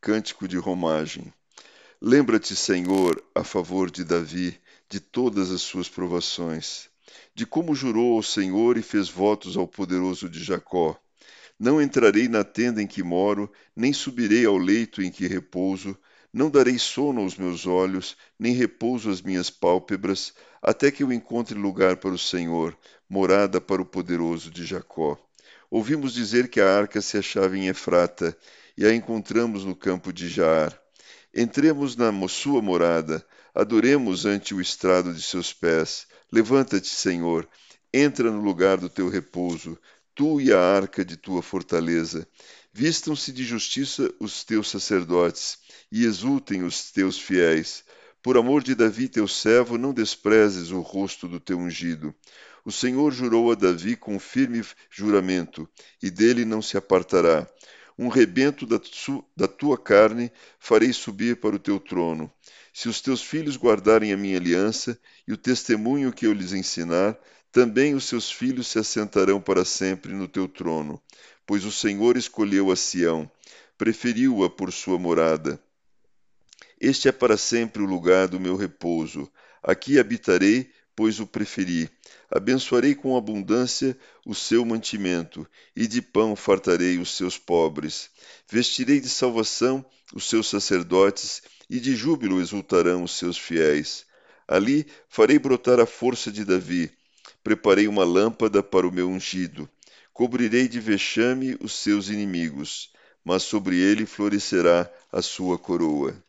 Cântico de romagem Lembra-te, Senhor, a favor de Davi, de todas as suas provações, de como jurou ao Senhor e fez votos ao poderoso de Jacó. Não entrarei na tenda em que moro, nem subirei ao leito em que repouso, não darei sono aos meus olhos, nem repouso às minhas pálpebras, até que eu encontre lugar para o Senhor, morada para o poderoso de Jacó. Ouvimos dizer que a arca se achava em Efrata, e a encontramos no campo de Jaar. Entremos na sua morada, adoremos ante o estrado de seus pés. Levanta-te, Senhor, entra no lugar do teu repouso, tu e a arca de tua fortaleza. Vistam-se de justiça os teus sacerdotes, e exultem os teus fiéis. Por amor de Davi, teu servo, não desprezes o rosto do teu ungido. O Senhor jurou a Davi com firme juramento, e dele não se apartará. Um rebento da, da tua carne farei subir para o teu trono. Se os teus filhos guardarem a minha aliança e o testemunho que eu lhes ensinar, também os seus filhos se assentarão para sempre no teu trono. Pois o Senhor escolheu a Sião, preferiu-a por sua morada. Este é para sempre o lugar do meu repouso. Aqui habitarei, pois o preferi. Abençoarei com abundância o seu mantimento, e de pão fartarei os seus pobres. Vestirei de salvação os seus sacerdotes, e de júbilo exultarão os seus fiéis. Ali farei brotar a força de Davi. Preparei uma lâmpada para o meu ungido. Cobrirei de vexame os seus inimigos, mas sobre ele florescerá a sua coroa.